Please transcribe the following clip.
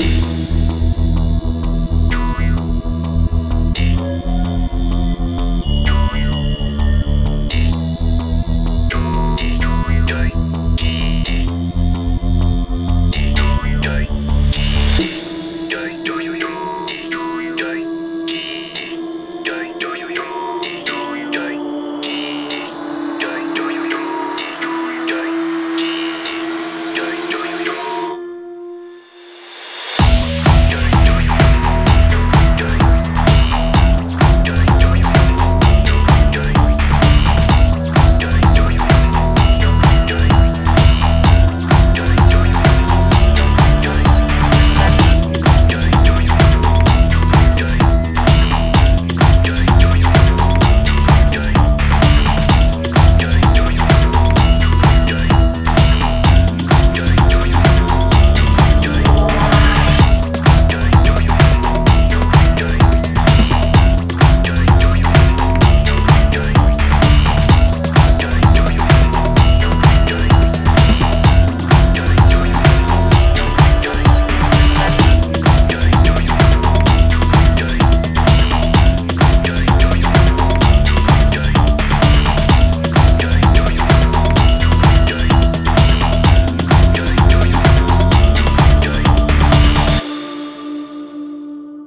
aqui.